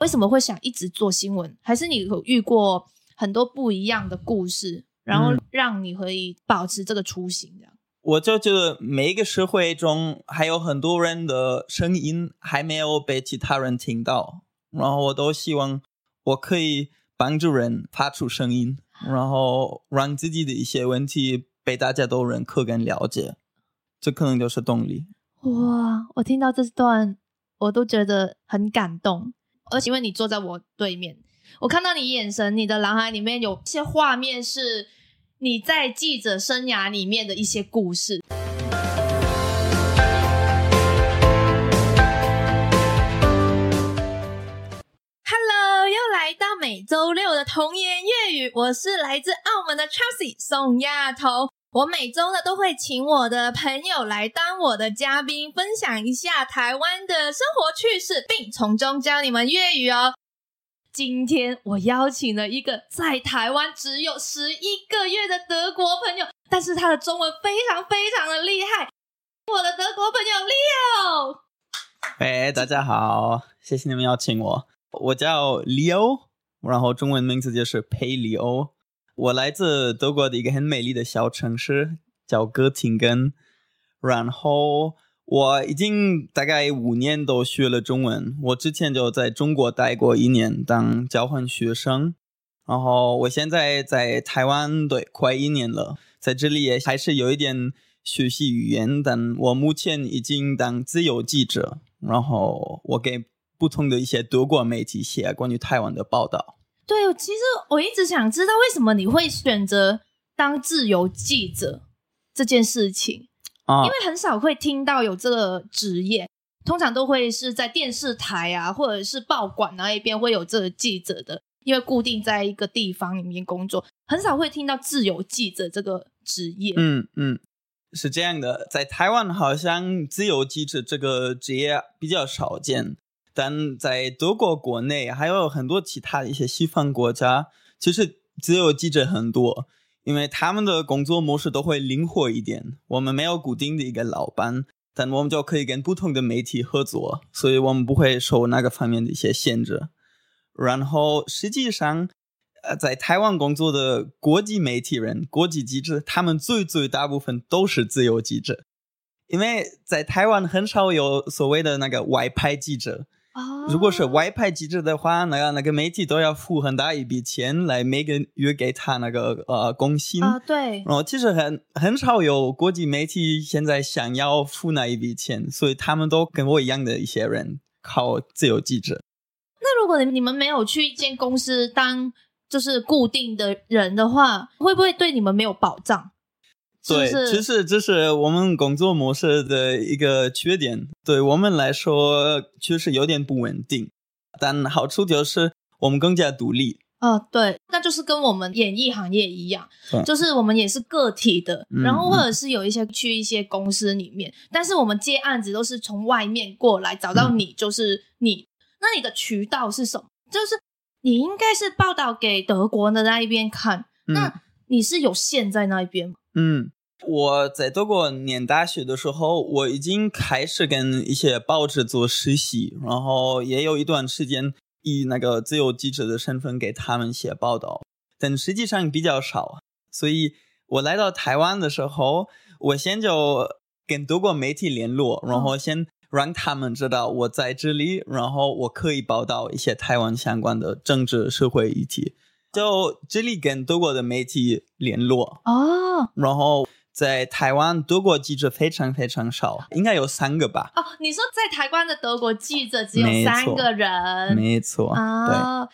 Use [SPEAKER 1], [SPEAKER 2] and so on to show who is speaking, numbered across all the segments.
[SPEAKER 1] 为什么会想一直做新闻？还是你有遇过很多不一样的故事，然后让你可以保持这个初心？这样，
[SPEAKER 2] 我就觉得每一个社会中还有很多人的声音还没有被其他人听到，然后我都希望我可以帮助人发出声音，然后让自己的一些问题被大家都认可跟了解，这可能就是动力。
[SPEAKER 1] 哇，我听到这段，我都觉得很感动。而且因为你坐在我对面，我看到你眼神，你的脑海里面有些画面是你在记者生涯里面的一些故事。Hello，又来到每周六的童言粤语，我是来自澳门的 Chelsea 宋亚彤。我每周呢都会请我的朋友来当我的嘉宾，分享一下台湾的生活趣事，并从中教你们粤语哦。今天我邀请了一个在台湾只有十一个月的德国朋友，但是他的中文非常非常的厉害。我的德国朋友 Leo，
[SPEAKER 2] 哎，大家好，谢谢你们邀请我，我叫 Leo，然后中文名字就是佩里欧。我来自德国的一个很美丽的小城市，叫哥廷根。然后我已经大概五年都学了中文。我之前就在中国待过一年当交换学生，然后我现在在台湾，对，快一年了，在这里也还是有一点学习语言。但我目前已经当自由记者，然后我给不同的一些德国媒体写关于台湾的报道。
[SPEAKER 1] 对，其实我一直想知道为什么你会选择当自由记者这件事情啊？因为很少会听到有这个职业，通常都会是在电视台啊，或者是报馆那一边会有这个记者的，因为固定在一个地方里面工作，很少会听到自由记者这个职业。
[SPEAKER 2] 嗯嗯，是这样的，在台湾好像自由记者这个职业比较少见。但在德国国内还有很多其他的一些西方国家，其实自由记者很多，因为他们的工作模式都会灵活一点。我们没有固定的一个老板，但我们就可以跟不同的媒体合作，所以我们不会受那个方面的一些限制。然后实际上，呃，在台湾工作的国际媒体人、国际记者，他们最最大部分都是自由记者，因为在台湾很少有所谓的那个外派记者。如果是外派记者的话，那个那个媒体都要付很大一笔钱来每个月给他那个呃工薪
[SPEAKER 1] 啊。对，
[SPEAKER 2] 然后其实很很少有国际媒体现在想要付那一笔钱，所以他们都跟我一样的一些人靠自由记者。
[SPEAKER 1] 那如果你们没有去一间公司当就是固定的人的话，会不会对你们没有保障？
[SPEAKER 2] 对，其实这是我们工作模式的一个缺点，对我们来说确实有点不稳定。但好处就是我们更加独立。
[SPEAKER 1] 哦，对，那就是跟我们演艺行业一样，就是我们也是个体的，然后或者是有一些去一些公司里面，但是我们接案子都是从外面过来找到你，就是你。那你的渠道是什么？就是你应该是报道给德国的那一边看，那你是有线在那一边吗？
[SPEAKER 2] 嗯，我在德国念大学的时候，我已经开始跟一些报纸做实习，然后也有一段时间以那个自由记者的身份给他们写报道，但实际上比较少。所以我来到台湾的时候，我先就跟德国媒体联络，然后先让他们知道我在这里，然后我可以报道一些台湾相关的政治社会议题。就这里跟德国的媒体联络哦，然后在台湾德国记者非常非常少，应该有三个吧？
[SPEAKER 1] 哦，你说在台湾的德国记者只有三个人？
[SPEAKER 2] 没错啊。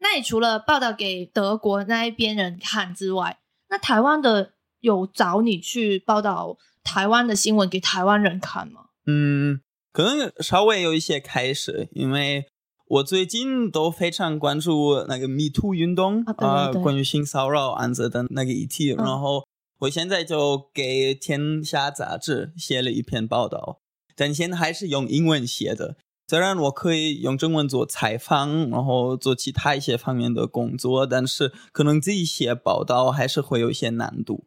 [SPEAKER 1] 那你除了报道给德国那一边人看之外，那台湾的有找你去报道台湾的新闻给台湾人看吗？
[SPEAKER 2] 嗯，可能稍微有一些开始，因为。我最近都非常关注那个 Me Too 运动
[SPEAKER 1] 啊，
[SPEAKER 2] 关于性骚扰案子的那个议题。然后我现在就给《天下》杂志写了一篇报道，但现在还是用英文写的。虽然我可以用中文做采访，然后做其他一些方面的工作，但是可能自己写报道还是会有一些难度。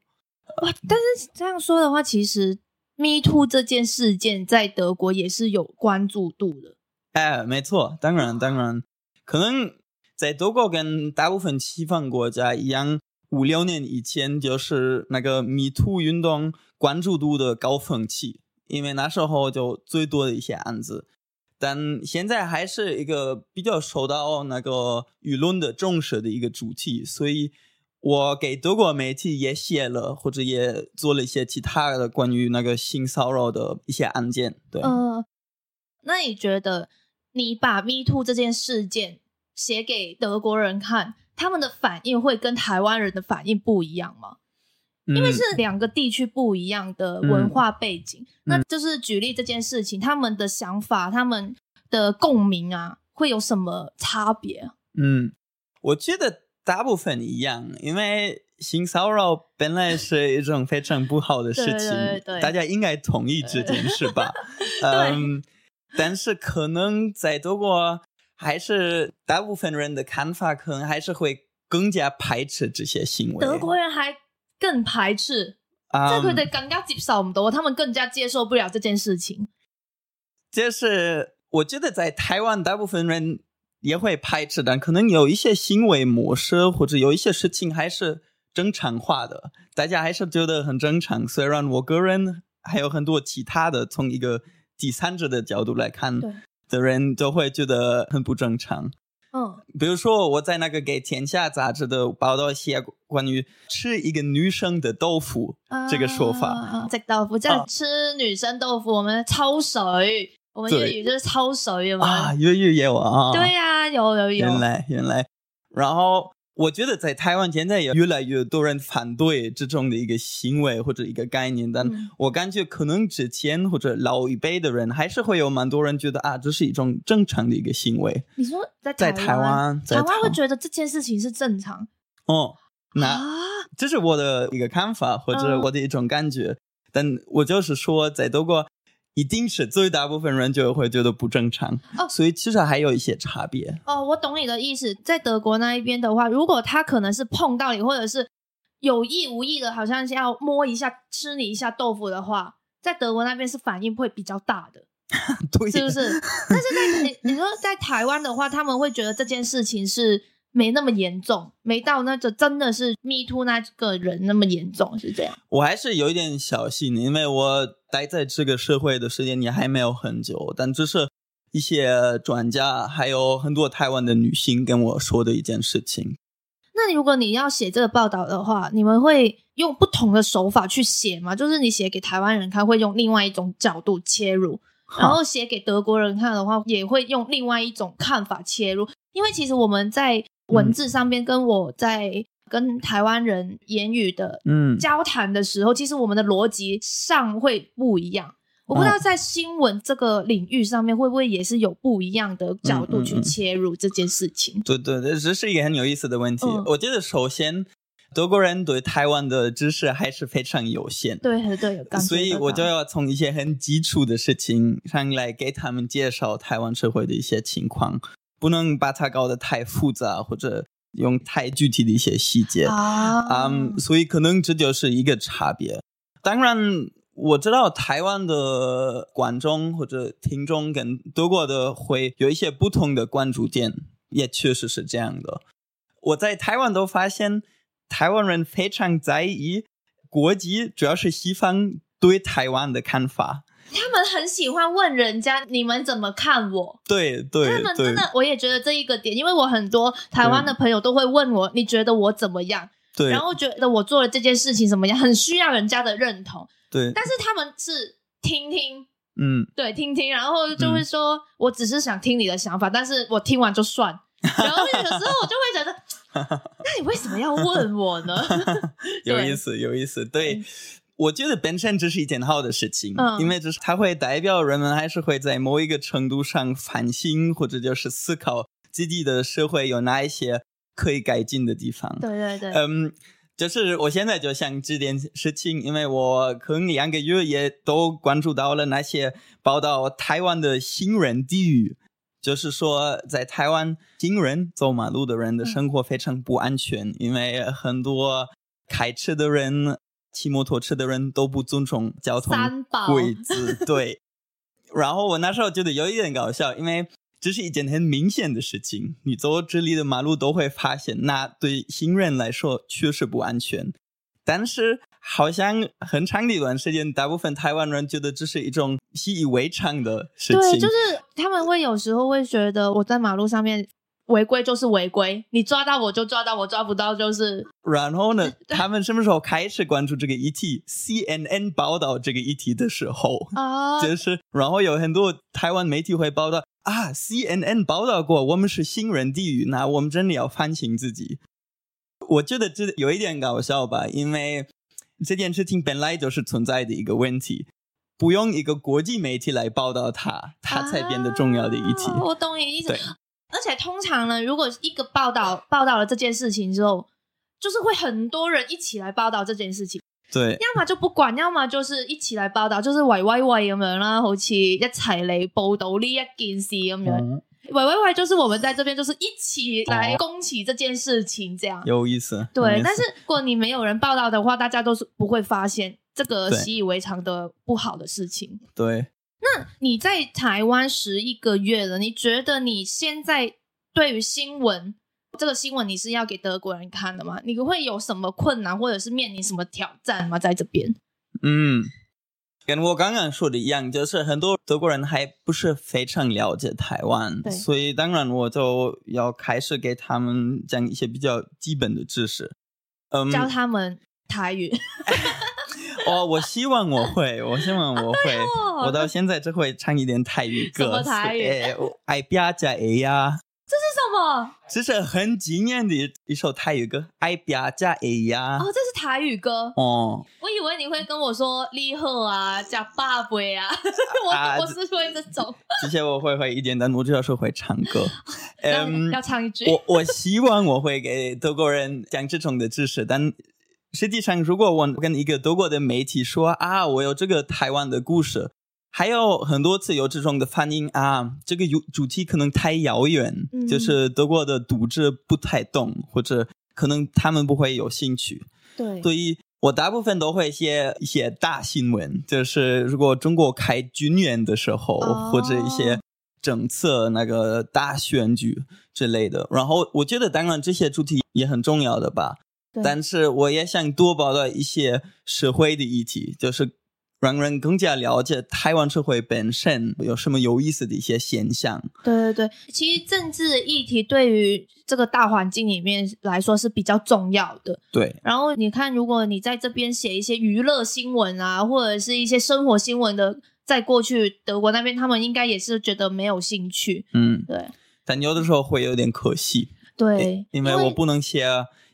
[SPEAKER 1] 哇！但是这样说的话，其实 Me Too 这件事件在德国也是有关注度的。
[SPEAKER 2] 哎，没错，当然当然，可能在德国跟大部分西方国家一样，五六年以前就是那个 Me Too 运动关注度的高峰期，因为那时候就最多的一些案子。但现在还是一个比较受到那个舆论的重视的一个主题，所以我给德国媒体也写了，或者也做了一些其他的关于那个性骚扰的一些案件。对，
[SPEAKER 1] 呃，那你觉得你把 Me Too 这件事件写给德国人看，他们的反应会跟台湾人的反应不一样吗？因为是两个地区不一样的文化背景，那就是举例这件事情，他们的想法、他们的共鸣啊，会有什么差别？
[SPEAKER 2] 嗯，我觉得大部分一样，因为性骚扰本来是一种非常不好的事 情，大家应该同意这件事吧？嗯，但是可能在德国，还是大部分人的看法，可能还是会更加排斥这些行为。
[SPEAKER 1] 德国人还。更排斥，这佢哋更加接受唔到，他们更加接受不了这件事情。
[SPEAKER 2] 就是我觉得在台湾，大部分人也会排斥，但可能有一些行为模式或者有一些事情还是正常化的，大家还是觉得很正常。虽然我个人还有很多其他的，从一个第三者的角度来看的人，都会觉得很不正常。嗯，比如说我在那个给《天下》杂志的报道写关于吃一个女生的豆腐这个说法，
[SPEAKER 1] 这豆腐叫吃女生豆腐，我们抽水，我们粤语就是抽水
[SPEAKER 2] 嘛。啊，粤语也有啊。
[SPEAKER 1] 对呀，有有有。
[SPEAKER 2] 原来原来，然后。我觉得在台湾现在也越来越多人反对这种的一个行为或者一个概念，但我感觉可能之前或者老一辈的人还是会有蛮多人觉得啊，这是一种正常的一个行为。
[SPEAKER 1] 你说在
[SPEAKER 2] 在台湾，
[SPEAKER 1] 台湾会觉得这件事情是正常？
[SPEAKER 2] 哦，那这是我的一个看法或者我的一种感觉，但我就是说在德国。一定是最大部分人就会觉得不正常哦，所以其实还有一些差别
[SPEAKER 1] 哦。我懂你的意思，在德国那一边的话，如果他可能是碰到你，或者是有意无意的，好像是要摸一下、吃你一下豆腐的话，在德国那边是反应会比较大的，
[SPEAKER 2] 对，
[SPEAKER 1] 是不是？但是在你你说在台湾的话，他们会觉得这件事情是。没那么严重，没到那个真的是 me too 那个人那么严重，是这样。
[SPEAKER 2] 我还是有一点小心，因为我待在这个社会的时间也还没有很久，但这是一些专家还有很多台湾的女性跟我说的一件事情。
[SPEAKER 1] 那如果你要写这个报道的话，你们会用不同的手法去写吗？就是你写给台湾人看，会用另外一种角度切入，然后写给德国人看的话，也会用另外一种看法切入。因为其实我们在文字上面跟我在跟台湾人言语的嗯交谈的时候，其实我们的逻辑上会不一样。我不知道在新闻这个领域上面会不会也是有不一样的角度去切入这件事情。
[SPEAKER 2] 对对对，这是一个很有意思的问题。我觉得首先德国人对台湾的知识还是非常有限。
[SPEAKER 1] 对对，
[SPEAKER 2] 所以我就要从一些很基础的事情上来给他们介绍台湾社会的一些情况。不能把它搞得太复杂，或者用太具体的一些细节啊，嗯，所以可能这就是一个差别。当然，我知道台湾的观众或者听众跟德国的会有一些不同的关注点，也确实是这样的。我在台湾都发现，台湾人非常在意国籍，主要是西方对台湾的看法。
[SPEAKER 1] 他们很喜欢问人家你们怎么看我？
[SPEAKER 2] 对对，
[SPEAKER 1] 他们真的，我也觉得这一个点，因为我很多台湾的朋友都会问我，你觉得我怎么样？
[SPEAKER 2] 对，
[SPEAKER 1] 然后觉得我做了这件事情怎么样，很需要人家的认同。
[SPEAKER 2] 对，
[SPEAKER 1] 但是他们是听听，嗯，对，听听，然后就会说，我只是想听你的想法，但是我听完就算。然后有时候我就会觉得，那你为什么要问我呢？
[SPEAKER 2] 有意思，有意思，对。我觉得本身这是一件好的事情，因为这是它会代表人们还是会在某一个程度上反省，或者就是思考自己的社会有哪一些可以改进的地方。
[SPEAKER 1] 对对对，
[SPEAKER 2] 嗯，就是我现在就想这件事情，因为我可能两个月也都关注到了那些报道台湾的行人地狱，就是说在台湾行人走马路的人的生活非常不安全，因为很多开车的人。骑摩托车的人都不尊重交通规则，对。然后我那时候觉得有一点搞笑，因为这是一件很明显的事情。你走这里的马路都会发现，那对行人来说确实不安全。但是好像很长的一段时间，大部分台湾人觉得这是一种习以为常的事情。
[SPEAKER 1] 对，就是他们会有时候会觉得我在马路上面违规就是违规，你抓到我就抓到，我抓不到就是。
[SPEAKER 2] 然后呢，他们什么时候开始关注这个议题？CNN 报道这个议题的时候，
[SPEAKER 1] 啊，
[SPEAKER 2] 就是然后有很多台湾媒体会报道啊，CNN 报道过我们是新人地狱，那我们真的要反省自己。我觉得这有一点搞笑吧，因为这件事情本来就是存在的一个问题，不用一个国际媒体来报道它，它才变得重要的议题。
[SPEAKER 1] 啊我懂你的意思
[SPEAKER 2] 对。
[SPEAKER 1] 而且通常呢，如果一个报道报道了这件事情之后，就是会很多人一起来报道这件事情，
[SPEAKER 2] 对，
[SPEAKER 1] 要么就不管，要么就是一起来报道，就是喂喂喂咁樣啦，好似一齊嚟報道呢一件事咁樣。
[SPEAKER 2] 嗯，
[SPEAKER 1] 喂喂喂，就是我们在这边就是一起来攻起这件事情，這樣。
[SPEAKER 2] 有意思。有
[SPEAKER 1] 對，但是如果你没有人报道的话，大家都是不會發現這個
[SPEAKER 2] 對
[SPEAKER 1] 習以为常的不好的事情。
[SPEAKER 2] 对。
[SPEAKER 1] 你在台湾十一个月了，你觉得你现在对于新闻这个新闻你是要给德国人看的吗？你会有什么困难，或者是面临什么挑战吗？在这边？
[SPEAKER 2] 嗯，跟我刚刚说的一样，就是很多德国人还不是非常了解台湾，所以当然我就要开始给他们讲一些比较基本的知识。嗯，
[SPEAKER 1] 教他们台語。
[SPEAKER 2] 哦，我希望我会，我希望我会，我到现在只会唱一点泰语歌。
[SPEAKER 1] 什么台语
[SPEAKER 2] 哎，我爱比亚加 A 呀，这
[SPEAKER 1] 是什么？
[SPEAKER 2] 这是很经典的一首泰语歌，爱比亚加 A 呀
[SPEAKER 1] 哦，。这是台语歌。
[SPEAKER 2] 哦，
[SPEAKER 1] 我以为你会跟我说“你好啊”，加“ 爸爸啊”，我、
[SPEAKER 2] 啊
[SPEAKER 1] 我是会这种。
[SPEAKER 2] 这些我会会一点，但我主要是会唱歌。嗯
[SPEAKER 1] 要，要唱一句。
[SPEAKER 2] 我我希望我会给德国人讲这种的知识，但实际上，如果我跟一个德国的媒体说啊，我有这个台湾的故事，还有很多次有这种的反应啊，这个主主题可能太遥远，
[SPEAKER 1] 嗯。
[SPEAKER 2] 就是德国的读者不太懂，或者可能他们不会有兴趣，
[SPEAKER 1] 对。
[SPEAKER 2] 所以我大部分都会写一些大新闻，就是如果中国开军演的时候，
[SPEAKER 1] 哦。
[SPEAKER 2] 或者一些政策那个大选举之类的。然后我觉得，当然这些主题也很重要的吧，
[SPEAKER 1] 对
[SPEAKER 2] 但是我也想多报道一些社会的议题，就是让人更加了解台湾社会本身有什么有意思的一些现象。
[SPEAKER 1] 对对对，其实政治议题对于这个大环境里面来说是比较重要的。
[SPEAKER 2] 对，
[SPEAKER 1] 然后你看，如果你在这边写一些娱乐新闻啊，或者是一些生活新闻的，在过去德国那边，他们应该也是觉得没有兴趣。
[SPEAKER 2] 嗯，
[SPEAKER 1] 对
[SPEAKER 2] 但有的时候会有点可惜。
[SPEAKER 1] 对，
[SPEAKER 2] 因为我不能写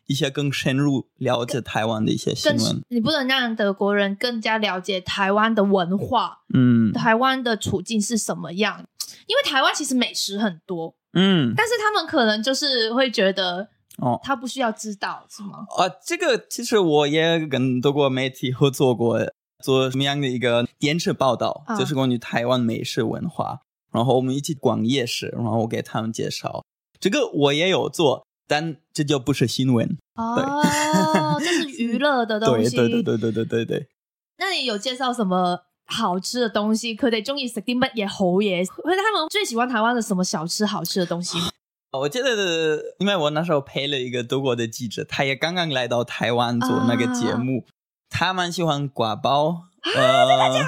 [SPEAKER 2] 一些更深入了解台湾的一些新闻。
[SPEAKER 1] 你不能让德国人更加了解台湾的文化，
[SPEAKER 2] 嗯
[SPEAKER 1] 台湾的处境是什么样。因为台湾其实美食很多，
[SPEAKER 2] 嗯
[SPEAKER 1] 但是他们可能就是会觉得
[SPEAKER 2] 哦
[SPEAKER 1] 他不需要知道，是吗？
[SPEAKER 2] 啊，这个其实我也跟德国媒体合作过，做什么样的一个电视报道，
[SPEAKER 1] 啊
[SPEAKER 2] 就是关于台湾美食文化。然后我们一起逛夜市，然后我给他们介绍。这个我也有做，但这就不是新闻。
[SPEAKER 1] 哦，这是 娱乐的东
[SPEAKER 2] 对
[SPEAKER 1] 西。
[SPEAKER 2] 对对对对对对对。
[SPEAKER 1] 那你有介绍什么好吃的东西？佢哋中意食啲乜嘢好嘢？或者他们最喜欢台湾的什么小吃好吃的东西？
[SPEAKER 2] 我记得，因为我那时候陪了一个德国的记者，他也刚刚来到台湾做那个节目，他蛮喜欢挂包。呃，真的假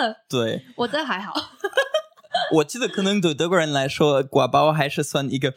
[SPEAKER 2] 的？对，
[SPEAKER 1] 我这还好。
[SPEAKER 2] 我记得可能对德国人来说，挂包还是算一个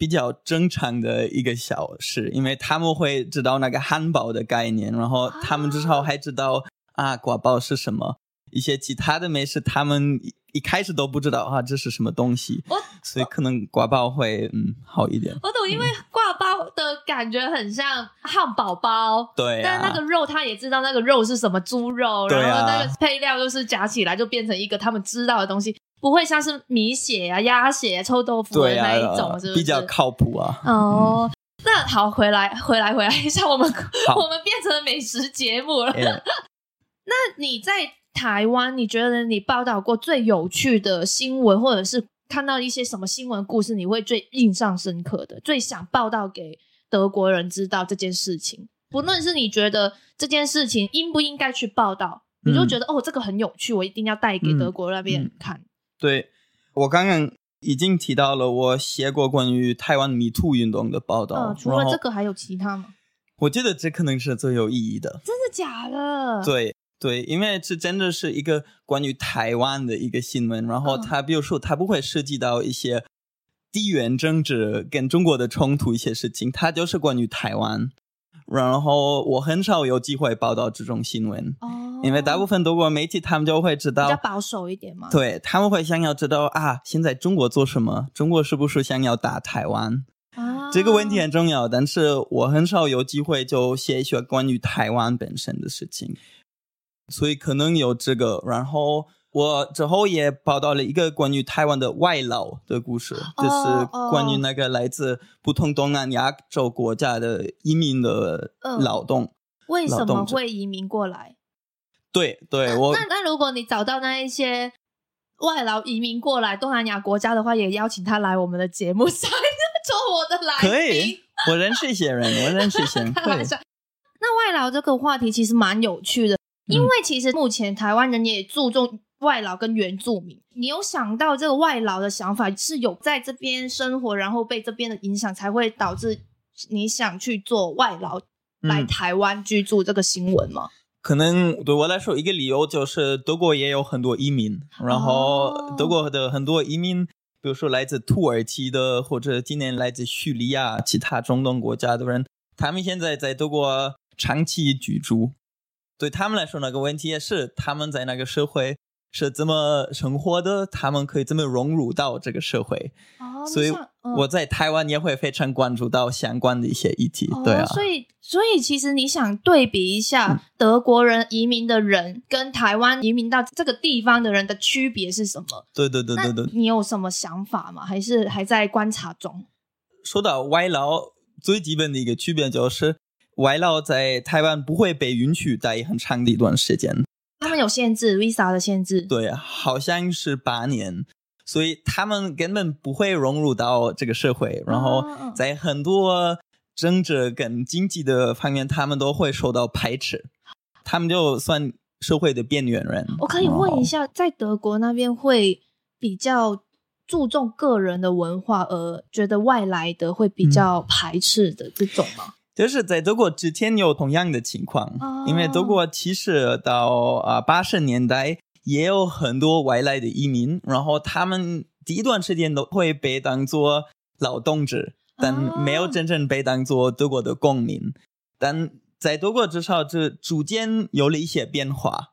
[SPEAKER 2] 比较正常的一个小事，因为他们会知道那个汉堡的概念，然后他们至少还知道啊挂包是什么。一些其他的美食，他们一一开始都不知道啊这是什么东西，所以可能挂包会嗯好一点。
[SPEAKER 1] 我懂，因为挂包的感觉很像汉堡包。
[SPEAKER 2] 对啊，
[SPEAKER 1] 但那个肉，他也知道那个肉是什么猪肉，
[SPEAKER 2] 啊
[SPEAKER 1] 然后那个配料就是夹起来就变成一个他们知道的东西，不会像是米血啊、鸭血、臭豆腐的那一
[SPEAKER 2] 啊，
[SPEAKER 1] 种，是不是？
[SPEAKER 2] 比较靠谱啊。
[SPEAKER 1] 哦。那好，回来，回来，回来一下，我们我们变成美食节目了。
[SPEAKER 2] 哎
[SPEAKER 1] 那你在台湾，你觉得你报道过最有趣的新闻，或者是看到一些什么新闻故事，你会最印象深刻的，最想报道给德国人知道这件事情？不论是你觉得这件事情应不应该去报道，你就觉得、哦，这个很有趣，我一定要带给德国那边人看。
[SPEAKER 2] 对我刚刚已经提到了，我写过关于台湾迷途运动的报道。
[SPEAKER 1] 嗯，除了这个还有其他吗？
[SPEAKER 2] 我觉得这可能是最有意义的。
[SPEAKER 1] 真的假的？
[SPEAKER 2] 对对，因为这真的是一个关于台湾的一个新闻。然后它，比如说，它不会涉及到一些地缘政治跟中国的冲突一些事情，它就是关于台湾。然后我很少有机会报道这种新闻，哦，因为大部分德国媒体他们就会知道
[SPEAKER 1] 比较保守一点嘛，
[SPEAKER 2] 对他们会想要知道啊，现在中国做什么？中国是不是想要打台湾？啊，这个问题很重要，但是我很少有机会就写一些关于台湾本身的事情，所以可能有这个，然后。我之后也报道了一个关于台湾的外劳的故事，就是关于那个来自不同东南亚洲国家的移民的劳动。
[SPEAKER 1] 为什么会移民过来？
[SPEAKER 2] 对对，我
[SPEAKER 1] 那那如果你找到那一些外劳移民过来东南亚国家的话，也邀请他来我们的节目 上 做我的来
[SPEAKER 2] 宾。可以，我认识一些人，我认识一些人。
[SPEAKER 1] 那外劳这个话题其实蛮有趣的，因为其实目前台湾人也注重。外劳跟原住民，你有想到这个外劳的想法是有在这边生活，然后被这边的影响，才会导致你想去做外劳来台湾居住这个新闻吗？
[SPEAKER 2] 可能对我来说，一个理由就是德国也有很多移民，然后德国的很多移民，比如说来自土耳其的，或者今年来自叙利亚、其他中东国家的人，他们现在在德国长期居住，对他们来说，那个问题也是他们在那个社会。是怎么生活的？他们可以怎么融入到这个社会？哦，所以我在台湾也会非常关注到相关的一些议题。对啊，
[SPEAKER 1] 所以所以其实你想对比一下德国人移民的人跟台湾移民到这个地方的人的区别是什么？
[SPEAKER 2] 对对对对对，
[SPEAKER 1] 你有什么想法吗？还是还在观察中？
[SPEAKER 2] 说到外劳，最基本的一个区别就是外劳在台湾不会被允许待很长的一段时间。
[SPEAKER 1] 他们有限制，visa 的限制。
[SPEAKER 2] 对，好像是八年，所以他们根本不会融入到这个社会。然后在很多政治跟经济的方面，他们都会受到排斥，他们就算社会的边缘人。
[SPEAKER 1] 我可以问一下，在德国那边会比较注重个人的文化，而觉得外来的会比较排斥的这种吗？
[SPEAKER 2] 就是在德国之前有同样的情况，因为德国其实到啊八十年代也有很多外来的移民，然后他们第一段时间都会被当做劳动者，但没有真正被当做德国的公民。但在德国至少这逐渐有了一些变化，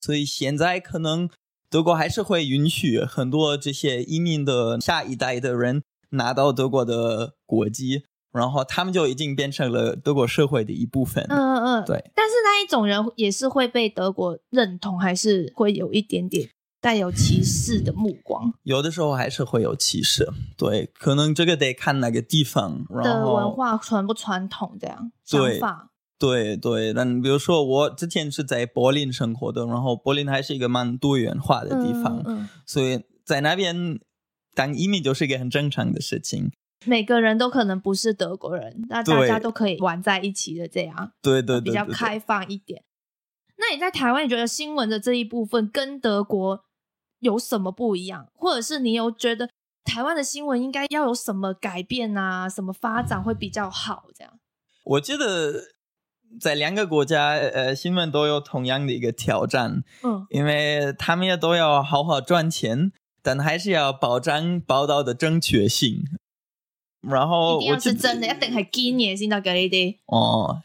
[SPEAKER 2] 所以现在可能德国还是会允许很多这些移民的下一代的人拿到德国的国籍。然后他们就已经变成了德国社会的一部分。嗯嗯嗯，对。
[SPEAKER 1] 但是那一种人也是会被德国认同，还是会有一点点带有歧视的目光？
[SPEAKER 2] 有的时候还是会有歧视。对，可能这个得看哪个地方
[SPEAKER 1] 的文化传不传统这样想法。
[SPEAKER 2] 对对，那比如说我之前是在柏林生活的，然后柏林还是一个蛮多元化的地方，所以在那边当移民就是一个很正常的事情。
[SPEAKER 1] 每个人都可能不是德国人，那大家都可以玩在一起的，这样
[SPEAKER 2] 对对
[SPEAKER 1] 比较开放一点。那你在台湾，你觉得新闻的这一部分跟德国有什么不一样？或者是你有觉得台湾的新闻应该要有什么改变啊？什么发展会比较好？这样？
[SPEAKER 2] 我觉得在两个国家，呃，新闻都有同样的一个挑战，嗯，因为他们也都要好好赚钱，但还是要保障报道的正确性。然后
[SPEAKER 1] 一定要是真的，一定系坚嘢先得嘅呢啲。哦，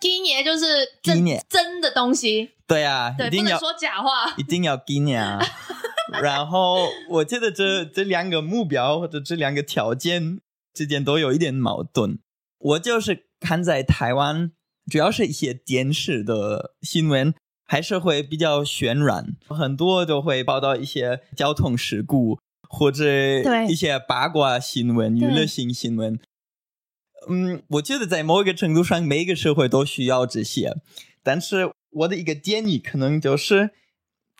[SPEAKER 1] 坚嘢就是真真的东西。
[SPEAKER 2] 对啊，
[SPEAKER 1] 对，不能说假话，
[SPEAKER 2] 一定要坚啊。然后我觉得这这两个目标或者这两个条件之间都有一点矛盾。我就是看在台湾，主要是一些电视的新闻，还是会比较渲染，很多都会报道一些交通事故。或者一些八卦新闻、娱乐性新闻，嗯，我觉得在某一个程度上，每一个社会都需要这些。但是我的一个建议可能就是，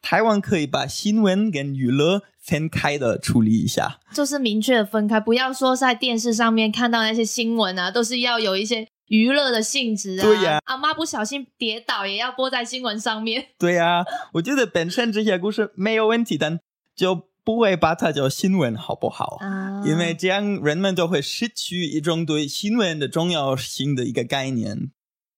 [SPEAKER 2] 台湾可以把新闻跟娱乐分开的处理一下，
[SPEAKER 1] 就是明确的分开，不要说在电视上面看到那些新闻啊，都是要有一些娱乐的性质啊。
[SPEAKER 2] 对呀，
[SPEAKER 1] 阿妈不小心跌倒也要播在新闻上面。
[SPEAKER 2] 对呀，我觉得本身这些故事没有问题，但就。不会把它叫新闻，好不好？
[SPEAKER 1] 啊，
[SPEAKER 2] 因为这样人们就会失去一种对新闻的重要性的一个概念，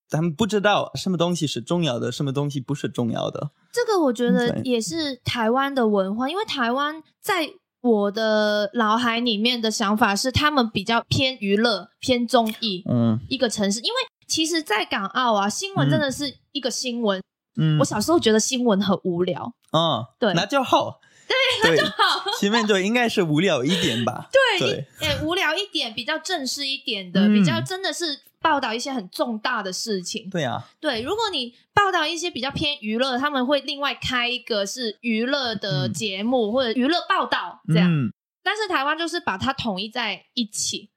[SPEAKER 2] 他们不知道什么东西是重要的，什么东西不是重要的。
[SPEAKER 1] 这个我觉得也是台湾的文化，因为台湾在我的脑海里面的想法是，他们比较偏娱乐、偏综艺
[SPEAKER 2] 嗯
[SPEAKER 1] 一个城市。因为其实，在港澳啊，新闻真的是一个新闻。
[SPEAKER 2] 嗯
[SPEAKER 1] 我小时候觉得新闻很无聊，
[SPEAKER 2] 嗯，对，那就好。对，那就
[SPEAKER 1] 好。
[SPEAKER 2] 前面就应该是无聊一点吧？
[SPEAKER 1] 对，
[SPEAKER 2] 对，
[SPEAKER 1] 诶，无聊一点，比较正式一点的，
[SPEAKER 2] 嗯
[SPEAKER 1] 比较真的是报道一些很重大的事情。
[SPEAKER 2] 对啊，
[SPEAKER 1] 对，如果你报道一些比较偏娱乐，他们会另外开一个是娱乐的
[SPEAKER 2] 嗯
[SPEAKER 1] 节目、或者娱乐报道这样。
[SPEAKER 2] 嗯，
[SPEAKER 1] 但是台湾就是把它统一在一起。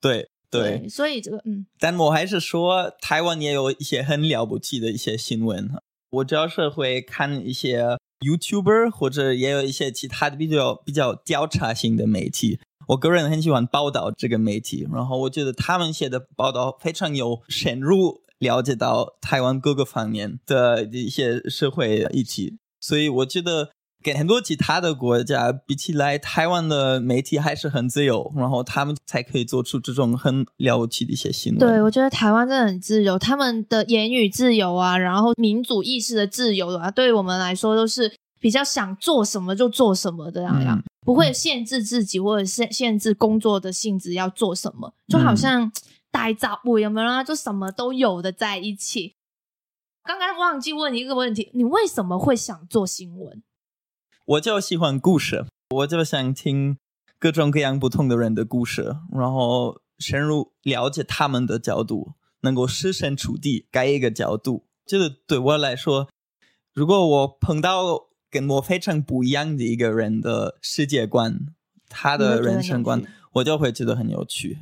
[SPEAKER 2] 对对。
[SPEAKER 1] 所以这个嗯，
[SPEAKER 2] 但我还是说，台湾也有一些很了不起的一些新闻。我主要是会看一些 YouTuber，或者也有一些其他的比较比较调查性的媒体。我个人很喜欢报道这个媒体，然后我觉得他们写的报道非常有深入了解到台湾各个方面的一些社会议题，所以我觉得跟很多其他的国家比起来，台湾的媒体还是很自由，然后他们才可以做出这种很了不起的一些新闻。
[SPEAKER 1] 对，我觉得台湾真的很自由，他们的言语自由啊，然后民主意识的自由啊，对于我们来说都是比较想做什么就做什么的样样，
[SPEAKER 2] 嗯
[SPEAKER 1] 不会限制自己或者限限制工作的性质要做什么，就好像大杂物有没有啊？就什么都有的在一起。刚刚忘记问你一个问题，你为什么会想做新闻？
[SPEAKER 2] 我就喜欢故事，我就想听各种各样不同的人的故事，然后深入了解他们的角度，能够设身处地改一个角度。这个对我来说，如果我碰到跟我非常不一样的一个人的世界观，他的人生观我就会觉得很有趣。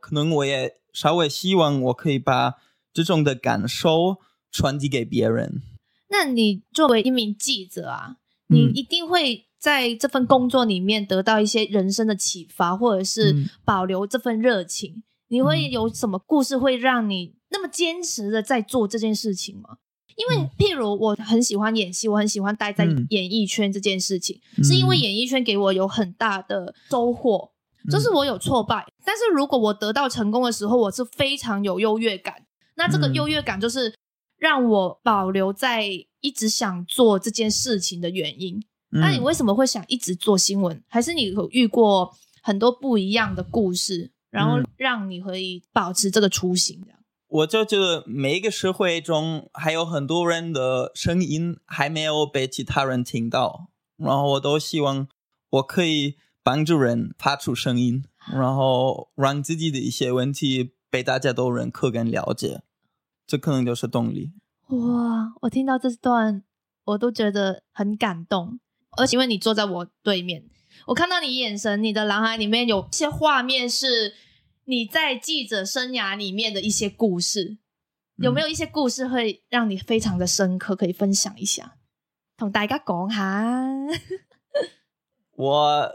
[SPEAKER 2] 可能我也稍微希望我可以把这种的感受传递给别人。
[SPEAKER 1] 那你作为一名记者啊，你
[SPEAKER 2] 嗯
[SPEAKER 1] 一定会在这份工作里面得到一些人生的启发，或者是
[SPEAKER 2] 嗯
[SPEAKER 1] 保留这份热情。你会有什么故事会让你那么坚持的在做这件事情吗？因为
[SPEAKER 2] 嗯
[SPEAKER 1] 譬如我很喜欢演戏，我很喜欢待在
[SPEAKER 2] 嗯
[SPEAKER 1] 演艺圈这件事情，
[SPEAKER 2] 嗯
[SPEAKER 1] 是因为演艺圈给我有很大的收获。就是我有挫败，但是如果我得到成功的时候，我是非常有优越感。那这个
[SPEAKER 2] 嗯
[SPEAKER 1] 优越感就是让我保留在一直想做这件事情的原因。那你
[SPEAKER 2] 嗯
[SPEAKER 1] 为什么会想一直做新闻？还是你有遇过很多不一样的故事，然后
[SPEAKER 2] 嗯
[SPEAKER 1] 让你可以保持这个初心？这样
[SPEAKER 2] 我就觉得每一个社会中还有很多人的声音还没有被其他人听到，然后我都希望我可以帮助人发出声音，然后让自己的一些问题被大家都认可跟了解，这可能就是动力。
[SPEAKER 1] 哇，我听到这段，我都觉得很感动。而且因为你坐在我对面，我看到你眼神，你的脑海里面有一些画面是你在记者生涯里面的一些故事。有没有一些故事会让你非常的深刻，可以分享一下，同大家讲下？
[SPEAKER 2] 我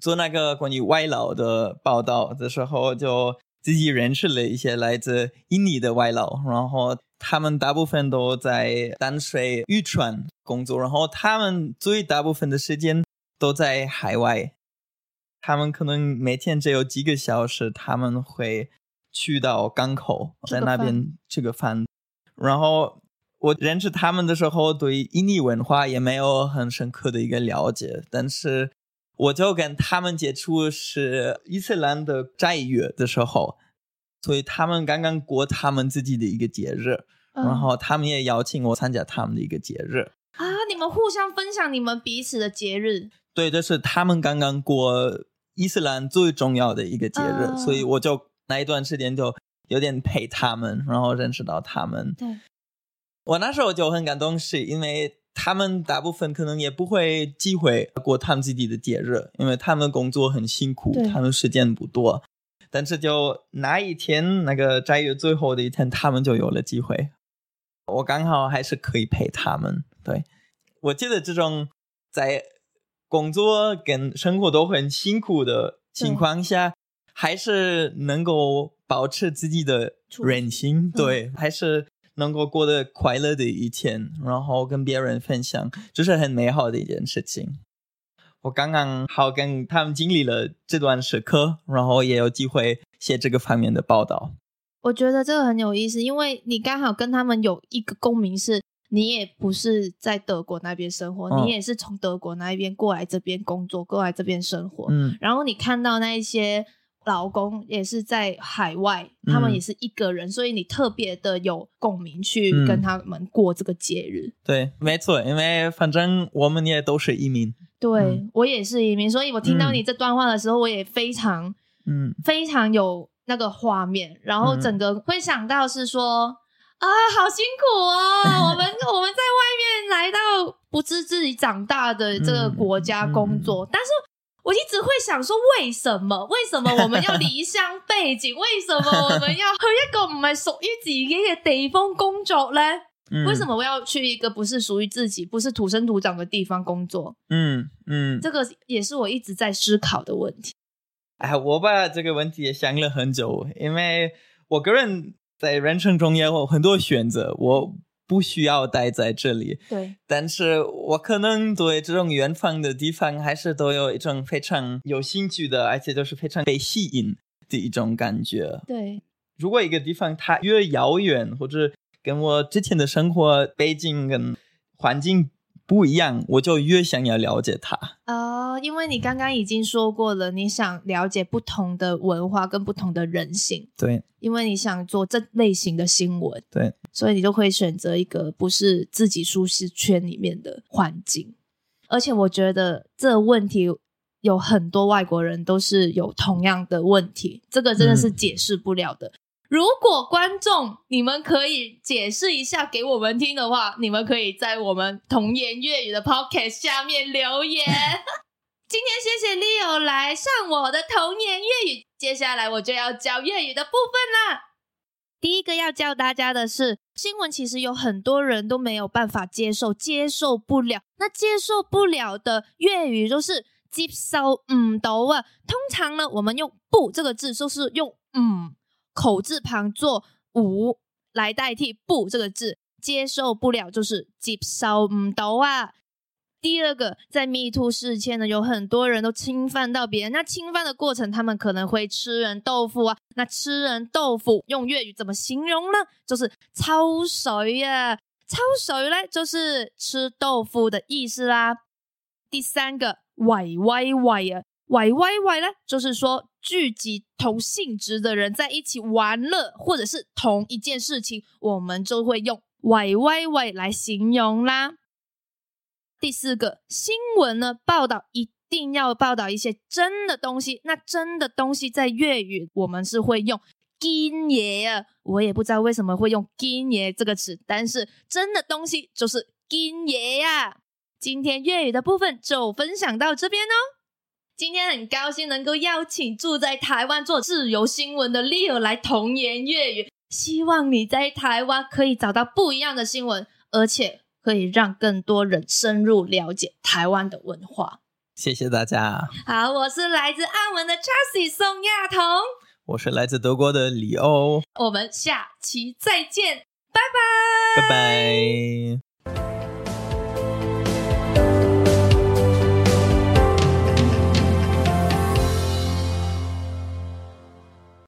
[SPEAKER 2] 做那个关于外劳的报道的时候，就自己认识了一些来自印尼的外劳，然后他们大部分都在淡水渔船工作，然后他们最大部分的时间都在海外，他们可能每天只有几个小时，他们会去到港口，在那边吃个饭，然后。我认识他们的时候，对印尼文化也没有很深刻的一个了解，但是我就跟他们接触是伊斯兰的斋月的时候，所以他们刚刚过他们自己的一个节日，
[SPEAKER 1] 嗯
[SPEAKER 2] 然后他们也邀请我参加他们的一个节日。
[SPEAKER 1] 啊，你们互相分享你们彼此的节日，
[SPEAKER 2] 对，这是他们刚刚过伊斯兰最重要的一个节日，
[SPEAKER 1] 哦
[SPEAKER 2] 所以我就那一段时间就有点陪他们，然后认识到他们。
[SPEAKER 1] 对，
[SPEAKER 2] 我那时候就很感动，是因为他们大部分可能也不会机会过他们自己的节日，因为他们工作很辛苦，他们时间不多。但是就那一天，那个斋月最后的一天，他们就有了机会。我刚好还是可以陪他们。对，我记得这种在工作跟生活都很辛苦的情况下，还是能够保持自己的
[SPEAKER 1] 初
[SPEAKER 2] 人心，对，还是能够过得快乐的一天，然后跟别人分享，这是很美好的一件事情。我刚刚好跟他们经历了这段时刻，然后也有机会写这个方面的报道。
[SPEAKER 1] 我觉得这个很有意思，因为你刚好跟他们有一个共鸣，是你也不是在德国那边生活，
[SPEAKER 2] 嗯
[SPEAKER 1] 你也是从德国那一边过来这边工作，过来这边生活，
[SPEAKER 2] 嗯
[SPEAKER 1] 然后你看到那一些劳工也是在海外，他们
[SPEAKER 2] 嗯
[SPEAKER 1] 也是一个人，所以你特别的有共鸣去
[SPEAKER 2] 嗯
[SPEAKER 1] 跟他们过这个节日。
[SPEAKER 2] 对，没错，因为反正我们也都是移民。
[SPEAKER 1] 对、
[SPEAKER 2] 嗯
[SPEAKER 1] 我也是移民，所以我听到
[SPEAKER 2] 嗯
[SPEAKER 1] 你这段话的时候，我也非常
[SPEAKER 2] 嗯
[SPEAKER 1] 非常有那个画面，然后
[SPEAKER 2] 嗯
[SPEAKER 1] 整个会想到是说、啊，好辛苦哦，我们 我们在外面来到不知自己长大的这个国家工作，但是。我一直会想说，为什么？为什么我们要离乡背井？为什么我们要去一个唔係屬於自己嘅地方工作呢？
[SPEAKER 2] 嗯，
[SPEAKER 1] 為什么我要去一个不是属于自己、不是土生土长的地方工作？
[SPEAKER 2] 嗯嗯，
[SPEAKER 1] 这个也是我一直在思考的问题。
[SPEAKER 2] 哎，我把这个问题也想了很久，因为我个人在人生中也有很多选择，我不需要待在这里，
[SPEAKER 1] 对，
[SPEAKER 2] 但是我可能对这种远方的地方还是都有一种非常有兴趣的，而且就是非常被吸引的一种感觉。
[SPEAKER 1] 对，
[SPEAKER 2] 如果一个地方它越遥远，或者跟我之前的生活背景跟环境不一样，我就越想要了解它。
[SPEAKER 1] 哦，因为你刚刚已经说过了，你想了解不同的文化跟不同的人性，
[SPEAKER 2] 对
[SPEAKER 1] 因为你想做这类型的新闻，
[SPEAKER 2] 对，
[SPEAKER 1] 所以你就会选择一个不是自己舒适圈里面的环境。而且我觉得這個問題有很多外国人都是有同样的问题，这个真的是解释不了的。如果觀眾你們可以解釋一下給我們聽的話，你們可以在我們童言粵語的 podcast 下面留言。今天謝謝 Leo 來上我的童言粵語，接下來我就要教粵語的部分啦。第一個要教大家的是，新聞其實有很多人都沒有辦法接受，接受不了。那接受不了的粵語就是接受唔到啊。通常呢，我們用不這個字，就是用嗯口字旁做無來代替不這個字。接受不了就是接受唔到啊。第二個，在 Me Too 事件呢，有很多人都侵犯到別人。那侵犯的過程，他們可能會吃人豆腐啊。那吃人豆腐用粵語怎麼形容呢？就是抽水啊，抽水呢，就是吃豆腐的意思啦。第三個，喂喂喂啊，喂喂喂呢，就是說聚集同性質的人在一起玩樂，或者是同一件事情，我們就會用喂喂喂來形容啦。第四個新聞呢，報道一定要報道一些真的東西。那真的東西在粵語，我們是會用堅嘢啊。我也不知道為什麼會用堅嘢這個詞，但是真的東西就是堅嘢呀。今天粵語的部分就分享到這邊哦。今天很高兴能够邀请住在台湾做自由新闻的 Leo 来童言粤语，希望你在台湾可以找到不一样的新闻，而且。可以让更多人深入了解台湾的文化。
[SPEAKER 2] 谢谢大家。
[SPEAKER 1] 好，我是来自澳门的 Chelsea 宋亚彤，
[SPEAKER 2] 我是来自德国的李欧，
[SPEAKER 1] 我们下期再见，拜拜，
[SPEAKER 2] 拜拜。